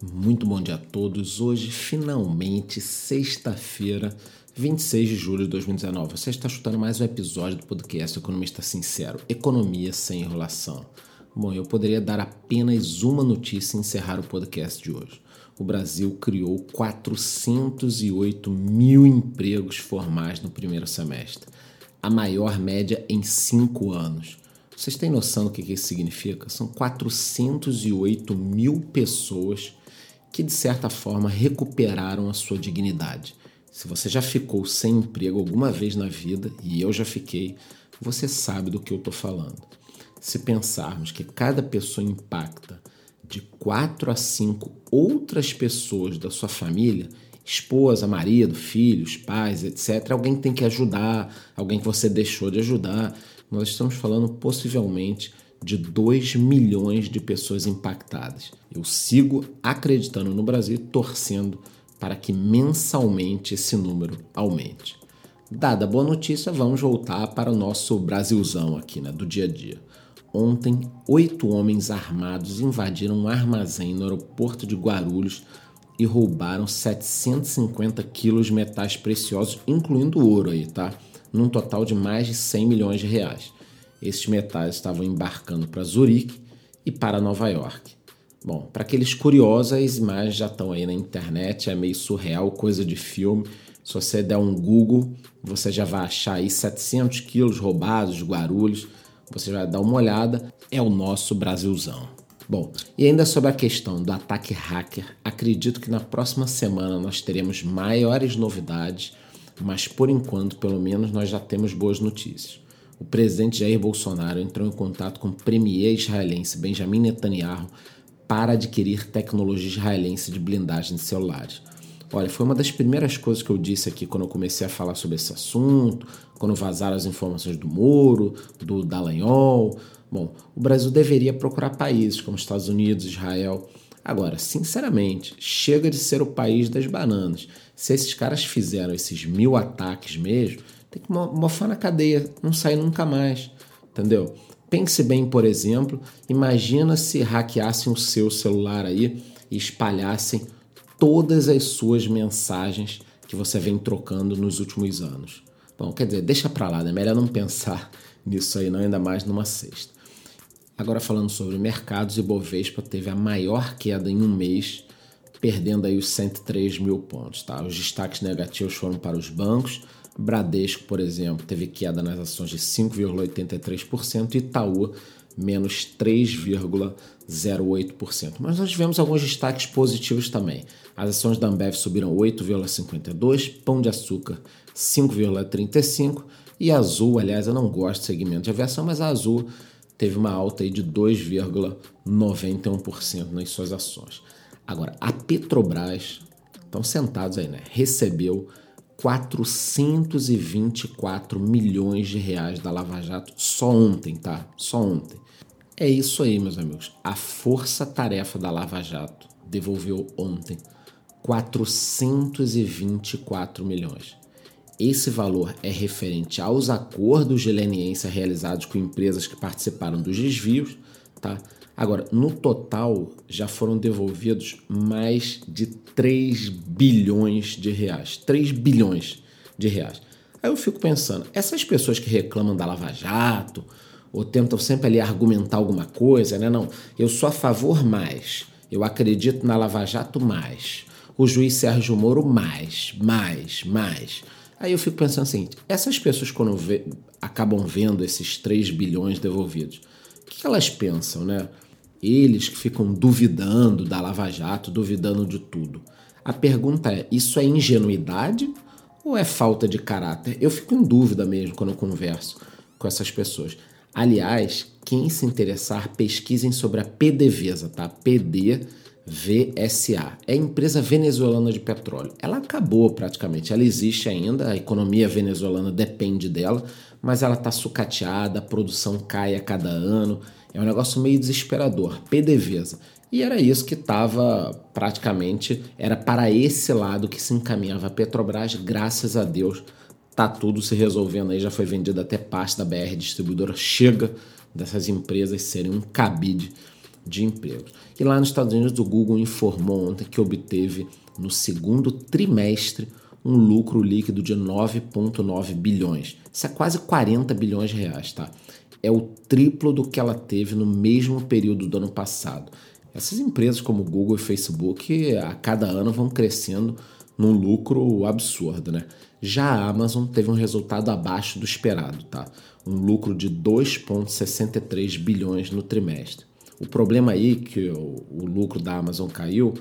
Muito bom dia a todos. Hoje, finalmente, sexta-feira, 26 de julho de 2019. Você está chutando mais um episódio do podcast Economista Sincero: Economia sem enrolação. Bom, eu poderia dar apenas uma notícia e encerrar o podcast de hoje. O Brasil criou 408 mil empregos formais no primeiro semestre, a maior média em cinco anos. Vocês têm noção do que isso significa? São 408 mil pessoas que de certa forma recuperaram a sua dignidade. Se você já ficou sem emprego alguma vez na vida, e eu já fiquei, você sabe do que eu estou falando. Se pensarmos que cada pessoa impacta de quatro a cinco outras pessoas da sua família, esposa, marido, filhos, pais, etc., alguém tem que ajudar, alguém que você deixou de ajudar. Nós estamos falando possivelmente de 2 milhões de pessoas impactadas. Eu sigo acreditando no Brasil torcendo para que mensalmente esse número aumente. Dada a boa notícia, vamos voltar para o nosso Brasilzão aqui, né, do dia a dia. Ontem, oito homens armados invadiram um armazém no aeroporto de Guarulhos e roubaram 750 quilos de metais preciosos, incluindo ouro aí, tá? Num total de mais de 100 milhões de reais. Esses metais estavam embarcando para Zurique e para Nova York. Bom, para aqueles curiosos, as imagens já estão aí na internet, é meio surreal, coisa de filme. Se você der um Google, você já vai achar aí 700 quilos roubados Guarulhos. Você vai dar uma olhada, é o nosso Brasilzão. Bom, e ainda sobre a questão do ataque hacker, acredito que na próxima semana nós teremos maiores novidades, mas por enquanto, pelo menos, nós já temos boas notícias o presidente Jair Bolsonaro entrou em contato com o premier israelense Benjamin Netanyahu para adquirir tecnologia israelense de blindagem de celulares. Olha, foi uma das primeiras coisas que eu disse aqui quando eu comecei a falar sobre esse assunto, quando vazaram as informações do Moro, do Dallagnol. Bom, o Brasil deveria procurar países como Estados Unidos, Israel. Agora, sinceramente, chega de ser o país das bananas. Se esses caras fizeram esses mil ataques mesmo, tem que mofar na cadeia, não sai nunca mais, entendeu? Pense bem, por exemplo, imagina se hackeassem o seu celular aí e espalhassem todas as suas mensagens que você vem trocando nos últimos anos. Bom, quer dizer, deixa pra lá, né? Melhor não pensar nisso aí, não, ainda mais numa sexta. Agora falando sobre mercados, Ibovespa teve a maior queda em um mês, perdendo aí os 103 mil pontos. Tá? Os destaques negativos foram para os bancos, Bradesco, por exemplo, teve queda nas ações de 5,83% e Itaú menos 3,08%. Mas nós tivemos alguns destaques positivos também. As ações da Ambev subiram 8,52%, Pão de Açúcar 5,35% e Azul, aliás, eu não gosto de segmento de aviação, mas a Azul teve uma alta aí de 2,91% nas suas ações. Agora, a Petrobras, estão sentados aí, né? Recebeu 424 milhões de reais da Lava Jato só ontem, tá? Só ontem. É isso aí, meus amigos. A força-tarefa da Lava Jato devolveu ontem 424 milhões. Esse valor é referente aos acordos de leniência realizados com empresas que participaram dos desvios, tá? Agora, no total, já foram devolvidos mais de 3 bilhões de reais. 3 bilhões de reais. Aí eu fico pensando, essas pessoas que reclamam da Lava Jato, ou tentam sempre ali argumentar alguma coisa, né? Não, eu sou a favor mais. Eu acredito na Lava Jato mais. O juiz Sérgio Moro mais, mais, mais. Aí eu fico pensando assim, essas pessoas quando vê, acabam vendo esses 3 bilhões devolvidos, o que elas pensam, né? Eles que ficam duvidando da Lava Jato, duvidando de tudo. A pergunta é: isso é ingenuidade ou é falta de caráter? Eu fico em dúvida mesmo quando eu converso com essas pessoas. Aliás, quem se interessar, pesquisem sobre a PDVSA, tá? PDVSA. É a empresa venezuelana de petróleo. Ela acabou praticamente, ela existe ainda, a economia venezuelana depende dela, mas ela está sucateada, a produção cai a cada ano. É um negócio meio desesperador. PDVSA. E era isso que estava praticamente, era para esse lado que se encaminhava a Petrobras, graças a Deus. Tá tudo se resolvendo aí, já foi vendida até parte da BR distribuidora. Chega dessas empresas serem um cabide de empregos. E lá nos Estados Unidos, o Google informou ontem que obteve no segundo trimestre um lucro líquido de 9,9 bilhões. Isso é quase 40 bilhões de reais, tá? É o triplo do que ela teve no mesmo período do ano passado. Essas empresas como Google e Facebook a cada ano vão crescendo num lucro absurdo, né? Já a Amazon teve um resultado abaixo do esperado, tá? Um lucro de 2,63 bilhões no trimestre. O problema aí que o, o lucro da Amazon caiu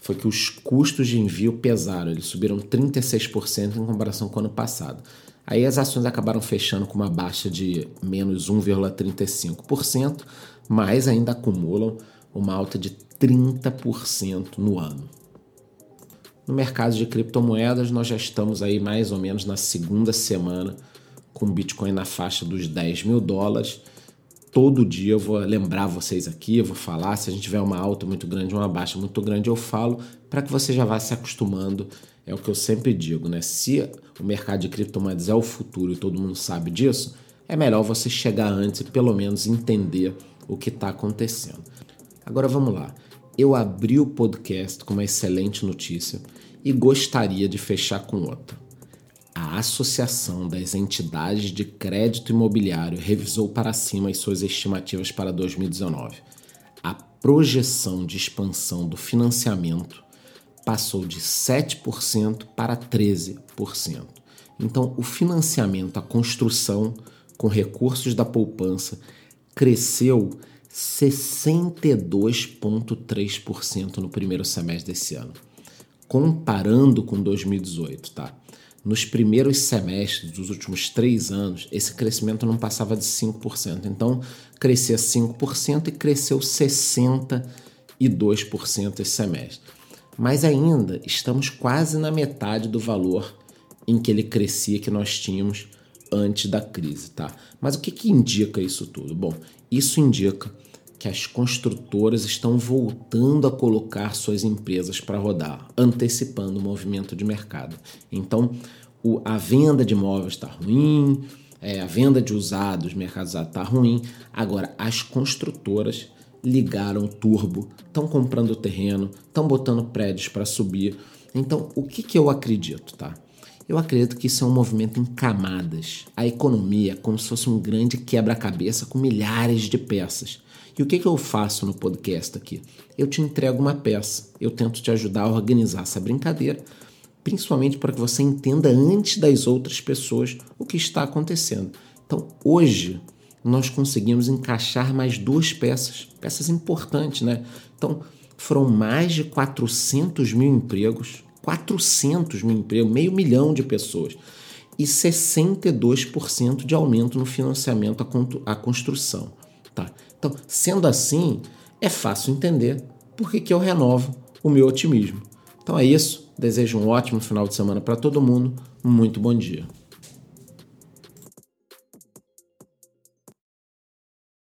foi que os custos de envio pesaram, eles subiram 36% em comparação com o ano passado. Aí as ações acabaram fechando com uma baixa de menos 1,35%, mas ainda acumulam uma alta de 30% no ano. No mercado de criptomoedas, nós já estamos aí mais ou menos na segunda semana com o Bitcoin na faixa dos 10 mil dólares. Todo dia eu vou lembrar vocês aqui, eu vou falar. Se a gente tiver uma alta muito grande, uma baixa muito grande, eu falo para que você já vá se acostumando. É o que eu sempre digo, né? Se o mercado de criptomoedas é o futuro e todo mundo sabe disso, é melhor você chegar antes e pelo menos entender o que está acontecendo. Agora vamos lá. Eu abri o podcast com uma excelente notícia e gostaria de fechar com outra. A Associação das Entidades de Crédito Imobiliário revisou para cima as suas estimativas para 2019. A projeção de expansão do financiamento passou de 7% para 13%. Então, o financiamento, a construção com recursos da poupança cresceu 62,3% no primeiro semestre desse ano, comparando com 2018, tá? Nos primeiros semestres dos últimos três anos, esse crescimento não passava de 5%. Então, crescia 5% e cresceu 62% esse semestre. Mas ainda estamos quase na metade do valor em que ele crescia que nós tínhamos antes da crise, tá? Mas o que, que indica isso tudo? Bom, isso indica que as construtoras estão voltando a colocar suas empresas para rodar, antecipando o movimento de mercado. Então, o, a venda de imóveis está ruim, é, a venda de usados, mercado usado está ruim. Agora, as construtoras ligaram o turbo, estão comprando terreno, estão botando prédios para subir. Então, o que, que eu acredito, tá? Eu acredito que isso é um movimento em camadas. A economia é como se fosse um grande quebra-cabeça com milhares de peças. E o que, que eu faço no podcast aqui? Eu te entrego uma peça, eu tento te ajudar a organizar essa brincadeira, principalmente para que você entenda antes das outras pessoas o que está acontecendo. Então, hoje, nós conseguimos encaixar mais duas peças, peças importantes, né? Então, foram mais de 400 mil empregos 400 mil empregos, meio milhão de pessoas e 62% de aumento no financiamento à construção. Tá? Então, sendo assim, é fácil entender por que, eu renovo o meu otimismo. Então é isso. Desejo um ótimo final de semana para todo mundo. Muito bom dia.